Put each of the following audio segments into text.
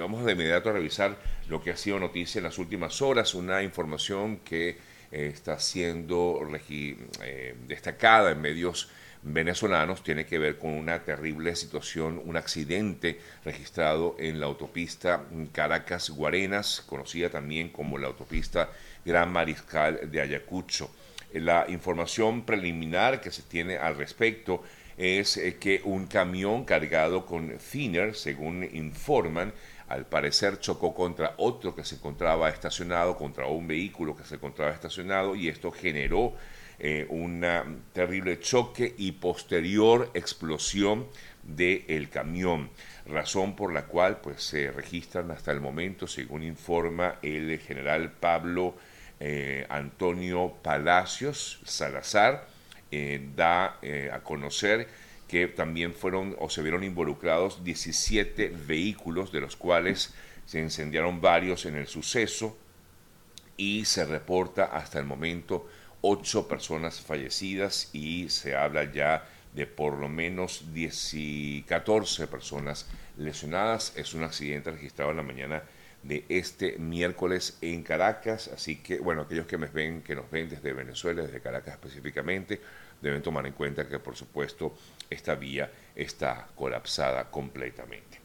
Vamos de inmediato a revisar lo que ha sido noticia en las últimas horas, una información que eh, está siendo eh, destacada en medios venezolanos tiene que ver con una terrible situación, un accidente registrado en la autopista Caracas-Guarenas, conocida también como la autopista Gran Mariscal de Ayacucho. La información preliminar que se tiene al respecto es eh, que un camión cargado con thinner, según informan, al parecer chocó contra otro que se encontraba estacionado, contra un vehículo que se encontraba estacionado y esto generó eh, un terrible choque y posterior explosión del camión, razón por la cual pues se registran hasta el momento, según informa el general Pablo eh, Antonio Palacios Salazar, eh, da a conocer que también fueron o se vieron involucrados 17 vehículos, de los cuales se incendiaron varios en el suceso y se reporta hasta el momento ocho personas fallecidas y se habla ya de por lo menos 10 14 personas lesionadas. Es un accidente registrado en la mañana de este miércoles en Caracas, así que bueno, aquellos que me ven, que nos ven desde Venezuela, desde Caracas específicamente, deben tomar en cuenta que por supuesto esta vía está colapsada completamente.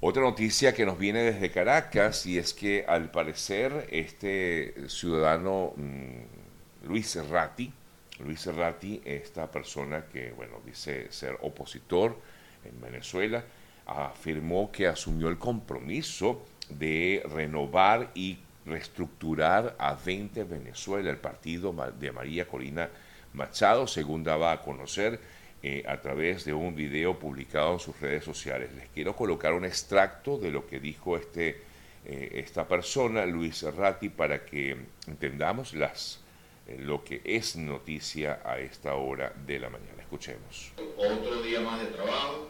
Otra noticia que nos viene desde Caracas y es que al parecer este ciudadano mm, Luis Serrati. Luis Serrati, esta persona que, bueno, dice ser opositor en Venezuela, afirmó que asumió el compromiso de renovar y reestructurar a 20 Venezuela, el partido de María Corina Machado, según daba a conocer eh, a través de un video publicado en sus redes sociales. Les quiero colocar un extracto de lo que dijo este, eh, esta persona, Luis Serrati, para que entendamos las lo que es noticia a esta hora de la mañana. Escuchemos. Otro día más de trabajo.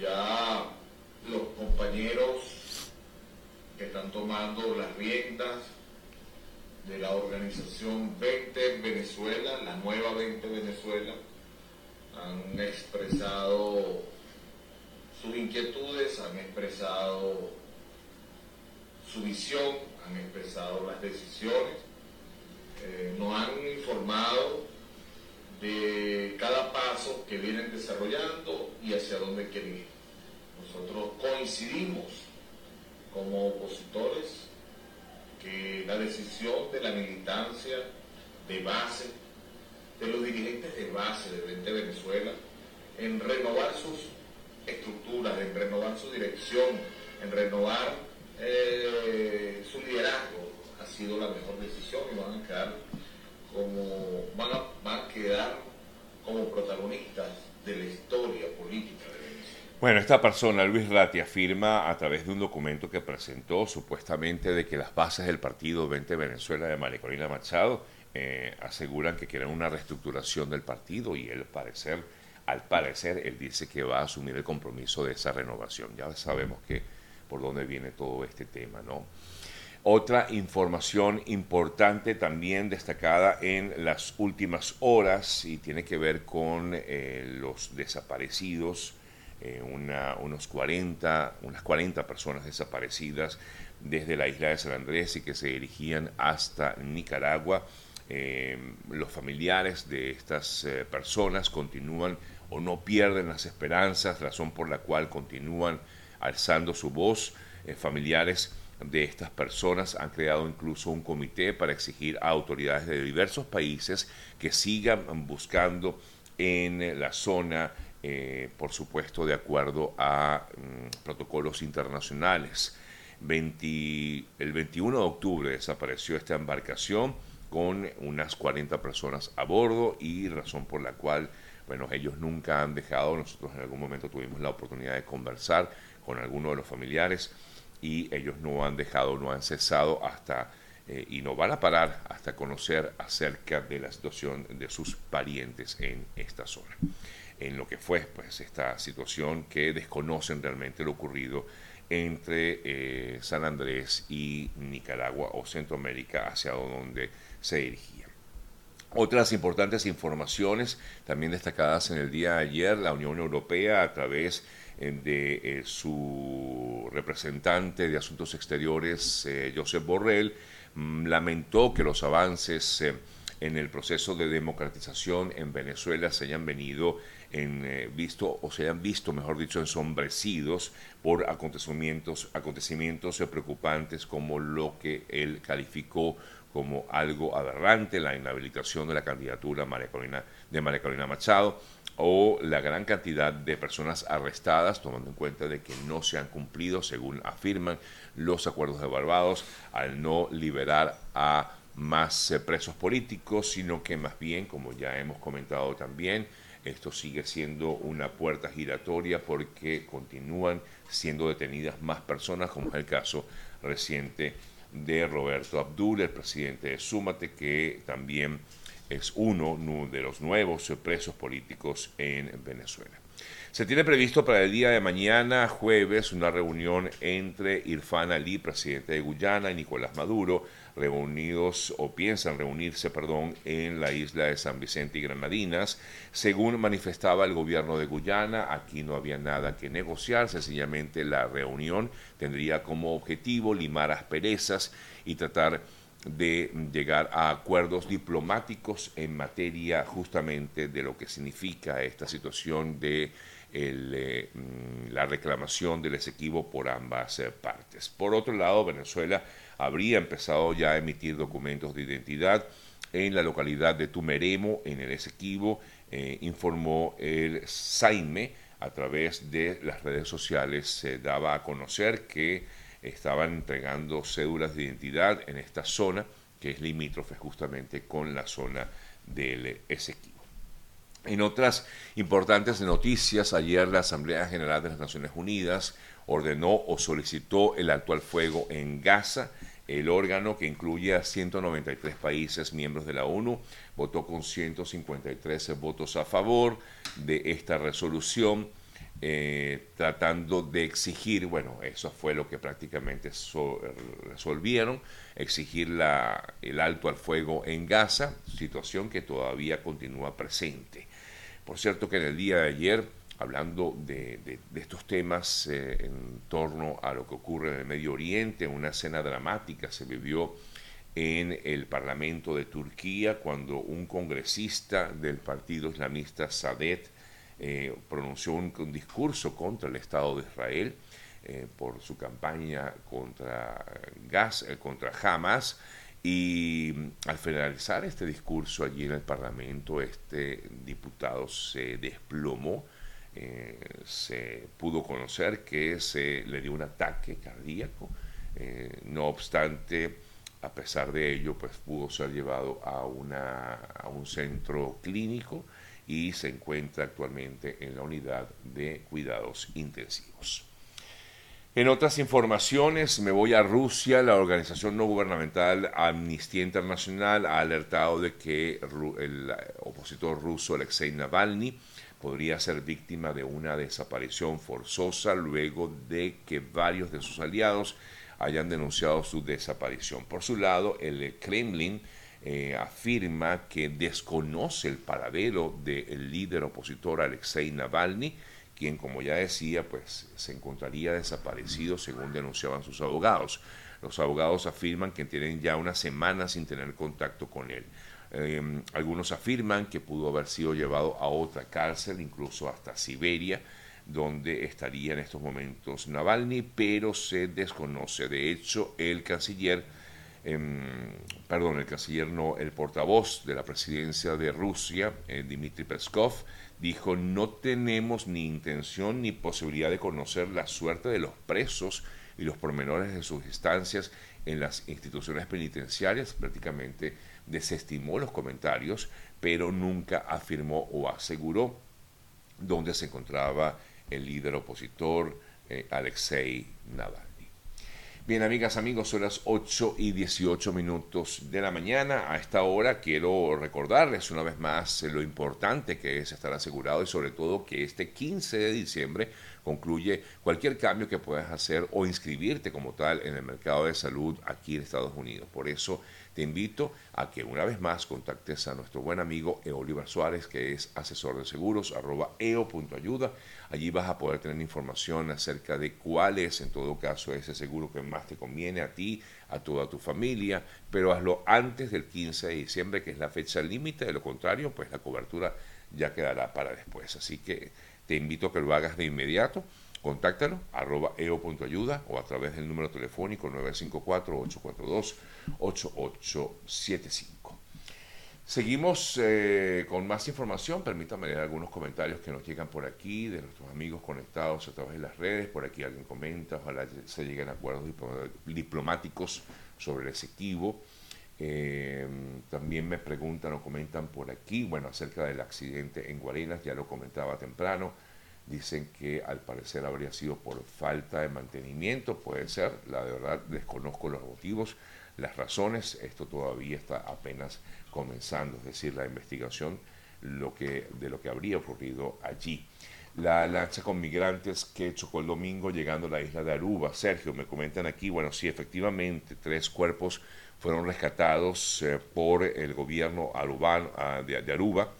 Ya los compañeros que están tomando las riendas de la organización 20 Venezuela, la nueva 20 Venezuela, han expresado sus inquietudes, han expresado su visión, han expresado las decisiones eh, nos han informado de cada paso que vienen desarrollando y hacia dónde quieren ir. Nosotros coincidimos como opositores la decisión de la militancia de base, de los dirigentes de base de 20 Venezuela, en renovar sus estructuras, en renovar su dirección, en renovar eh, su liderazgo, ha sido la mejor decisión y van a quedar como, van a, quedar como protagonistas de la historia política de. Bueno, esta persona, Luis Ratti, afirma a través de un documento que presentó supuestamente de que las bases del partido 20 Venezuela de María Corina Machado eh, aseguran que quieren una reestructuración del partido y él parecer, al parecer, él dice que va a asumir el compromiso de esa renovación. Ya sabemos que por dónde viene todo este tema, ¿no? Otra información importante también destacada en las últimas horas y tiene que ver con eh, los desaparecidos, eh, unos 40, unas 40 personas desaparecidas desde la isla de San Andrés y que se dirigían hasta Nicaragua. Eh, los familiares de estas personas continúan o no pierden las esperanzas, razón por la cual continúan alzando su voz. familiares de estas personas han creado incluso un comité para exigir a autoridades de diversos países que sigan buscando en la zona, eh, por supuesto, de acuerdo a mm, protocolos internacionales. el 21 de octubre desapareció esta embarcación con unas 40 personas a bordo y razón por la cual, bueno, ellos nunca han dejado, nosotros en algún momento tuvimos la oportunidad de conversar con algunos de los familiares, y ellos no han dejado, no han cesado hasta eh, y no van a parar hasta conocer acerca de la situación de sus parientes en esta zona. En lo que fue pues esta situación que desconocen realmente lo ocurrido entre eh, San Andrés y Nicaragua o Centroamérica hacia donde se dirigían. Otras importantes informaciones también destacadas en el día de ayer, la Unión Europea a través de su representante de Asuntos Exteriores, Josep Borrell, mm, lamentó que los avances en el proceso de democratización en Venezuela se hayan venido en, eh, visto o se hayan visto, mejor dicho, ensombrecidos por acontecimientos, acontecimientos preocupantes como lo que él calificó como algo aberrante, la inhabilitación de la candidatura de María Carolina Machado o la gran cantidad de personas arrestadas, tomando en cuenta de que no se han cumplido, según afirman, los acuerdos de Barbados al no liberar a más eh, presos políticos, sino que más bien, como ya hemos comentado también, esto sigue siendo una puerta giratoria porque continúan siendo detenidas más personas, como es el caso reciente de Roberto Abdul, el presidente de Súmate, que también es uno de los nuevos presos políticos en Venezuela. Se tiene previsto para el día de mañana, jueves, una reunión entre Irfan Ali, presidente de Guyana, y Nicolás Maduro, reunidos o piensan reunirse, perdón, en la isla de San Vicente y Granadinas. Según manifestaba el gobierno de Guyana, aquí no había nada que negociar, sencillamente la reunión tendría como objetivo limar asperezas y tratar de llegar a acuerdos diplomáticos en materia justamente de lo que significa esta situación de eh, mm, la reclamación del Esequibo por ambas eh, partes. Por otro lado, Venezuela habría empezado ya a emitir documentos de identidad en la localidad de Tumeremo, en el Esequibo, eh, informó el Saime a través de las redes sociales. Se daba a conocer que estaban entregando cédulas de identidad en esta zona, que es limítrofe justamente con la zona del Esequibo. En otras importantes noticias, ayer la Asamblea General de las Naciones Unidas ordenó o solicitó el actual fuego en Gaza. El órgano, que incluye a 193 países miembros de la ONU, votó con 153 votos a favor de esta resolución, eh, tratando de exigir, bueno, eso fue lo que prácticamente resolvieron, exigir la, el alto al fuego en Gaza, situación que todavía continúa presente. Por cierto que en el día de ayer hablando de, estos temas eh, en torno a lo que ocurre en el Medio Oriente. Una escena dramática se vivió en el Parlamento de Turquía cuando un congresista del Partido Islamista Sadet eh, pronunció un, discurso contra el Estado de Israel eh, por su campaña contra, gas, contra Hamas. Y al finalizar este discurso allí en el Parlamento, este diputado se desplomó eh, se pudo conocer que se le dio un ataque cardíaco. Eh, no obstante, a pesar de ello, pues pudo ser llevado a, un centro clínico y se encuentra actualmente en la unidad de cuidados intensivos. En otras informaciones, me voy a Rusia. La organización no gubernamental Amnistía Internacional ha alertado de que el opositor ruso Alexei Navalny podría ser víctima de una desaparición forzosa luego de que varios de sus aliados hayan denunciado su desaparición. Por su lado, el Kremlin eh, afirma que desconoce el paradero del líder opositor Alexei Navalny, quien, como ya decía, pues se encontraría desaparecido según denunciaban sus abogados. Los abogados afirman que tienen ya una semana sin tener contacto con él. Em, algunos afirman que pudo haber sido llevado a otra cárcel, incluso hasta Siberia, donde estaría en estos momentos Navalny, pero se desconoce. De hecho, el canciller, em, perdón, el canciller no, el portavoz de la presidencia de Rusia, eh, Dmitry Peskov, dijo, no tenemos ni intención ni posibilidad de conocer la suerte de los presos y los pormenores de sus instancias en las instituciones penitenciarias, prácticamente desestimó los comentarios, pero nunca afirmó o aseguró dónde se encontraba el líder opositor eh, Alexei Navalny. Bien, amigas, amigos, son las 8 y 18 minutos de la mañana. A esta hora quiero recordarles una vez más lo importante que es estar asegurado y sobre todo que este 15 de diciembre concluye cualquier cambio que puedas hacer o inscribirte como tal en el mercado de salud aquí en Estados Unidos. Por eso te invito a que una vez más contactes a nuestro buen amigo Oliver Suárez, que es asesor de seguros, arroba eo.ayuda. Allí vas a poder tener información acerca de cuál es, en todo caso, ese seguro que más te conviene a ti, a toda tu familia, pero hazlo antes del 15 de diciembre, que es la fecha límite, de lo contrario, pues la cobertura ya quedará para después. Así que te invito a que lo hagas de inmediato. Contáctalo, arroba eo.ayuda o a través del número telefónico 954-842-8875. Seguimos eh, con más información. Permítanme leer algunos comentarios que nos llegan por aquí, de nuestros amigos conectados a través de las redes. Por aquí alguien comenta, ojalá se lleguen acuerdos diplomáticos sobre el exequivo. Eh, también me preguntan o comentan por aquí, bueno, acerca del accidente en Guarenas, ya lo comentaba temprano. Dicen que al parecer habría sido por falta de mantenimiento, puede ser, la verdad desconozco los motivos, las razones, esto todavía está apenas comenzando, es decir, la investigación lo que, de lo que habría ocurrido allí. La lancha con migrantes que chocó el domingo llegando a la isla de Aruba. Sergio, me comentan aquí, bueno, sí, efectivamente, tres cuerpos fueron rescatados eh, por el gobierno arubano, ah, de, de Aruba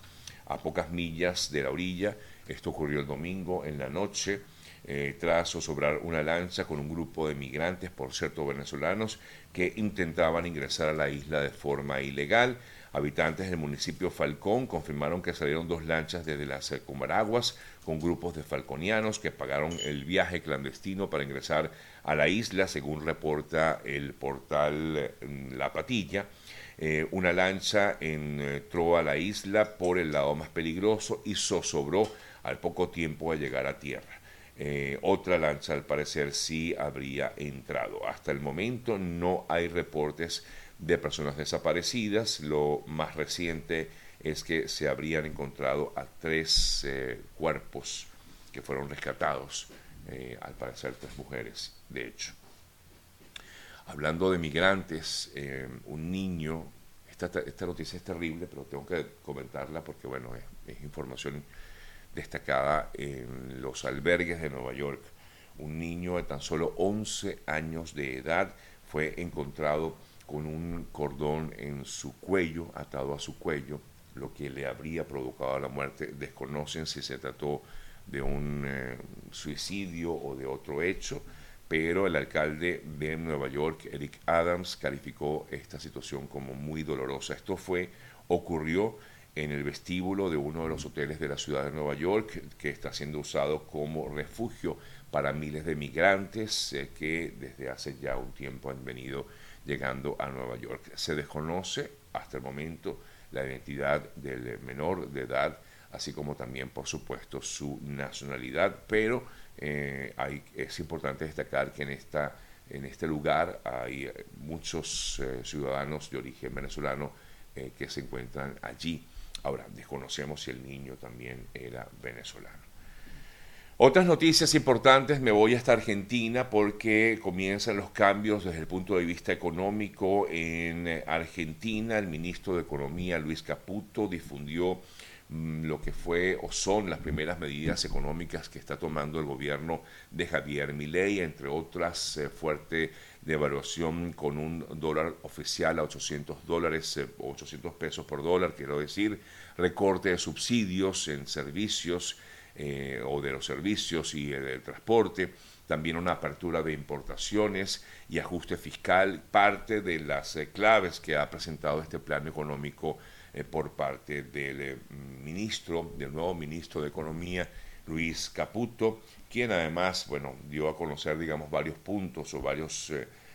a pocas millas de la orilla. Esto ocurrió el domingo en la noche. Eh, tras zozobrar una lancha con un grupo de migrantes, por cierto venezolanos, que intentaban ingresar a la isla de forma ilegal. Habitantes del municipio Falcón confirmaron que salieron dos lanchas desde las Comaraguas con grupos de falconianos que pagaron el viaje clandestino para ingresar a la isla, según reporta el portal mm, La Patilla. Eh, una lancha entró a la isla por el lado más peligroso y zozobró al poco tiempo de llegar a tierra. Eh, otra lancha al parecer sí habría entrado. Hasta el momento no hay reportes de personas desaparecidas. Lo más reciente es que se habrían encontrado a tres eh, cuerpos que fueron rescatados, eh, al parecer tres mujeres, de hecho. Hablando de migrantes, un niño, esta, esta, noticia es terrible, pero tengo que comentarla porque, bueno, es, es información destacada en los albergues de Nueva York. Un niño de tan solo 11 años de edad fue encontrado con un cordón en su cuello, atado a su cuello, lo que le habría provocado la muerte. Desconocen si se trató de un eh, suicidio o de otro hecho, pero el alcalde de Nueva York, Eric Adams, calificó esta situación como muy dolorosa. Esto fue, ocurrió en el vestíbulo de uno de los hoteles de la ciudad de Nueva York, que está siendo usado como refugio para miles de migrantes eh, que desde hace ya un tiempo han venido llegando a Nueva York. Se desconoce hasta el momento la identidad del menor de edad, así como también, por supuesto, su nacionalidad, pero eh, es importante destacar que en, esta, en este lugar hay muchos eh, ciudadanos de origen venezolano eh, que se encuentran allí. Ahora, desconocemos si el niño también era venezolano. Otras noticias importantes, me voy hasta Argentina porque comienzan los cambios desde el punto de vista económico en Argentina. El ministro de Economía, Luis Caputo, difundió mm, lo que fue o son las primeras medidas económicas que está tomando el gobierno de Javier Milei, entre otras eh, fuerte devaluación con un dólar oficial a 800 dólares, 800 eh, pesos por dólar, quiero decir, recorte de subsidios en servicios, eh, o de los servicios y del transporte, también una apertura de importaciones y ajuste fiscal, parte de las eh, claves que ha presentado este plan económico por parte del ministro, del nuevo ministro de Economía, Luis Caputo, quien además, bueno, dio a conocer, digamos, varios puntos o varios,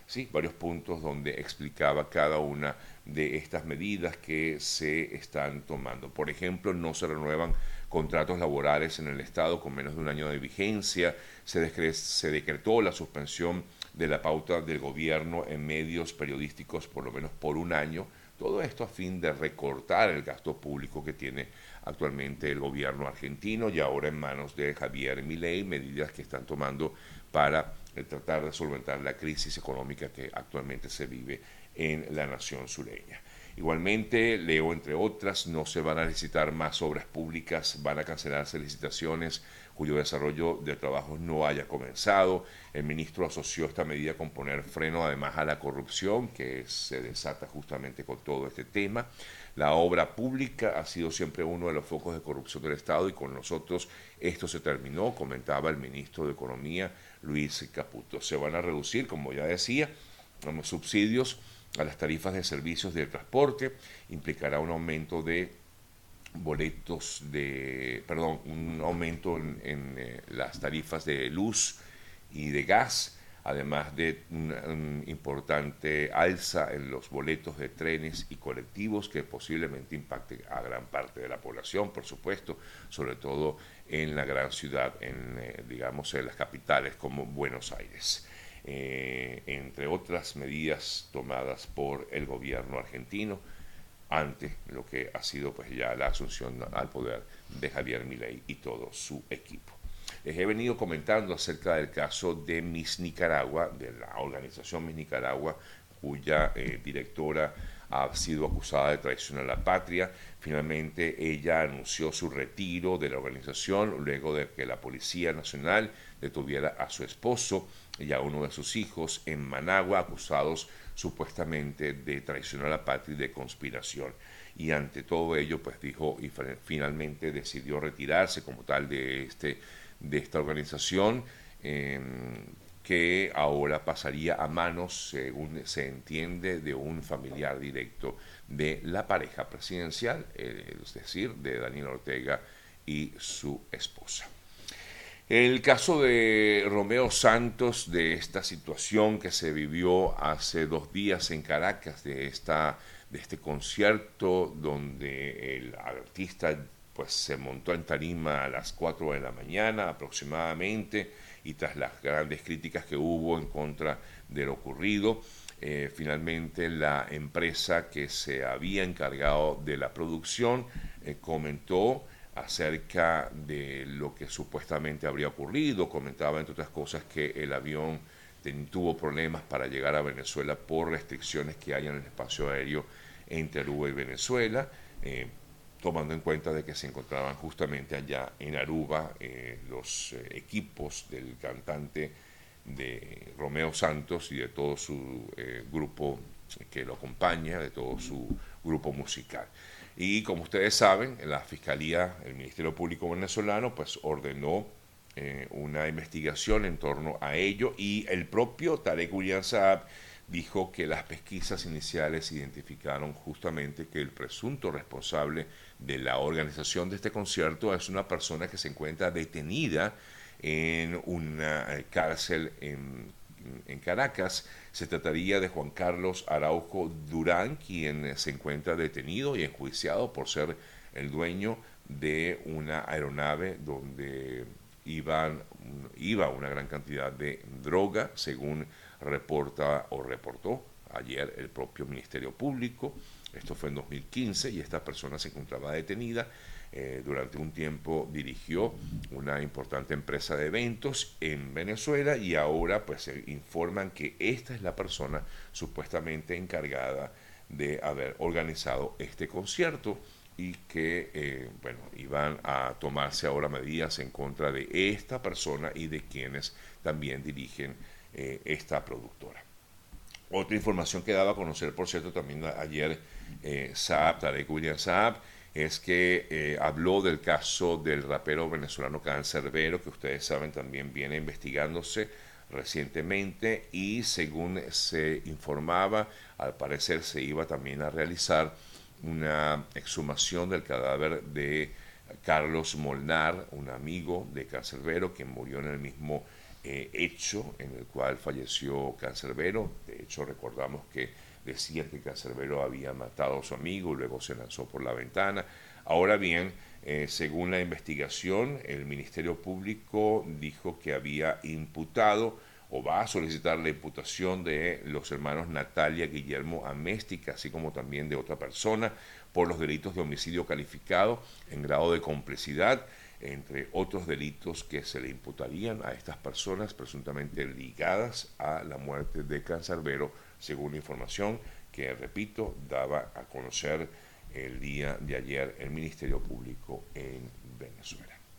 sí, varios puntos donde explicaba cada una de estas medidas que se están tomando. Por ejemplo, no se renuevan contratos laborales en el Estado con menos de un año de vigencia, se, se decretó la suspensión de la pauta del gobierno en medios periodísticos por lo menos por un año, todo esto a fin de recortar el gasto público que tiene actualmente el gobierno argentino y ahora en manos de Javier Milei, medidas que están tomando para eh, tratar de solventar la crisis económica que actualmente se vive en la nación sureña. Igualmente, leo entre otras, no se van a licitar más obras públicas, van a cancelarse licitaciones cuyo desarrollo de trabajos no haya comenzado. El ministro asoció esta medida con poner freno además a la corrupción que se desata justamente con todo este tema. La obra pública ha sido siempre uno de los focos de corrupción del Estado y con nosotros esto se terminó, comentaba el ministro de Economía Luis Caputo. Se van a reducir, como ya decía, los subsidios a las tarifas de servicios de transporte, implicará un aumento de boletos de, perdón, un aumento en, eh, las tarifas de luz y de gas, además de una importante alza en los boletos de trenes y colectivos que posiblemente impacte a gran parte de la población, por supuesto, sobre todo en la gran ciudad, en, eh, digamos, en las capitales como Buenos Aires. Eh, entre otras medidas tomadas por el gobierno argentino ante lo que ha sido pues ya la asunción al poder de Javier Milei y todo su equipo. Les he venido comentando acerca del caso de Miss Nicaragua, de la organización Miss Nicaragua, cuya eh, directora ha sido acusada de traición a la patria. Finalmente ella anunció su retiro de la organización luego de que la Policía Nacional detuviera a su esposo y a uno de sus hijos en Managua acusados supuestamente de traición a la patria y de conspiración. Y ante todo ello, pues dijo y finalmente decidió retirarse como tal de, este, de esta organización. Em, que ahora pasaría a manos, según se entiende, de un familiar directo de la pareja presidencial, eh, es decir, de Daniel Ortega y su esposa. El caso de Romeo Santos, de esta situación que se vivió hace dos días en Caracas, de, esta, de este concierto donde el artista pues, se montó en tarima a las 4 de la mañana aproximadamente, y tras las grandes críticas que hubo en contra de lo ocurrido, eh, finalmente la empresa que se había encargado de la producción eh, comentó acerca de lo que supuestamente habría ocurrido, comentaba entre otras cosas que el avión tuvo problemas para llegar a Venezuela por restricciones que hay en el espacio aéreo entre Aruba y Venezuela. Eh, tomando en cuenta de que se encontraban justamente allá en Aruba eh, los eh, equipos del cantante de Romeo Santos y de todo su eh, grupo que lo acompaña, de todo su grupo musical. Y como ustedes saben, la Fiscalía, el Ministerio Público venezolano, pues ordenó una investigación en torno a ello y el propio Tarek William Saab dijo que las pesquisas iniciales identificaron justamente que el presunto responsable de la organización de este concierto es una persona que se encuentra detenida en una eh, cárcel en, Caracas. Se trataría de Juan Carlos Araujo Durán, quien se encuentra detenido y enjuiciado por ser el dueño de una aeronave donde iban, iba una gran cantidad de droga, según reporta o reportó ayer el propio Ministerio Público. Esto fue en 2015 y esta persona se encontraba detenida. Eh, durante un tiempo dirigió una importante empresa de eventos en Venezuela y ahora pues se informan que esta es la persona supuestamente encargada de haber organizado este concierto y que eh, bueno iban a tomarse ahora medidas en contra de esta persona y de quienes también dirigen eh, esta productora. Otra información que daba a conocer, por cierto, también ayer eh, Saab, Tarek William Saab, es que eh, habló del caso del rapero venezolano Cancerbero, que ustedes saben también viene investigándose recientemente y según se informaba, al parecer se iba también a realizar una exhumación del cadáver de Carlos Molnar, un amigo de Cancerbero que murió en el mismo eh, hecho en el cual falleció Cancerbero. De hecho, recordamos que decía que Cancerbero había matado a su amigo, y luego se lanzó por la ventana. Ahora bien, eh, según la investigación, el Ministerio Público dijo que había imputado o va a solicitar la imputación de los hermanos Natalia Guillermo Améstica, así como también de otra persona, por los delitos de homicidio calificado en grado de complicidad, entre otros delitos que se le imputarían a estas personas presuntamente ligadas a la muerte de Cancerbero según la información que, repito, daba a conocer el día de ayer el Ministerio Público en Venezuela.